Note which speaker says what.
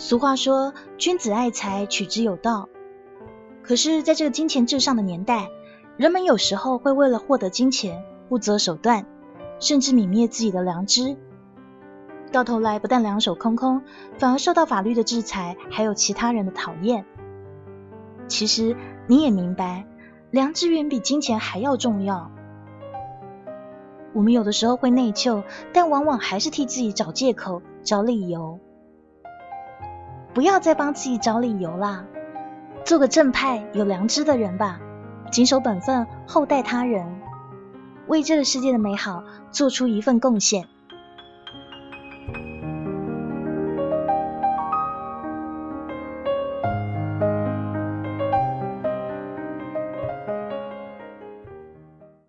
Speaker 1: 俗话说：“君子爱财，取之有道。”可是，在这个金钱至上的年代，人们有时候会为了获得金钱不择手段，甚至泯灭自己的良知。到头来，不但两手空空，反而受到法律的制裁，还有其他人的讨厌。其实，你也明白，良知远比金钱还要重要。我们有的时候会内疚，但往往还是替自己找借口、找理由。不要再帮自己找理由啦，做个正派、有良知的人吧，谨守本分，厚待他人，为这个世界的美好做出一份贡献。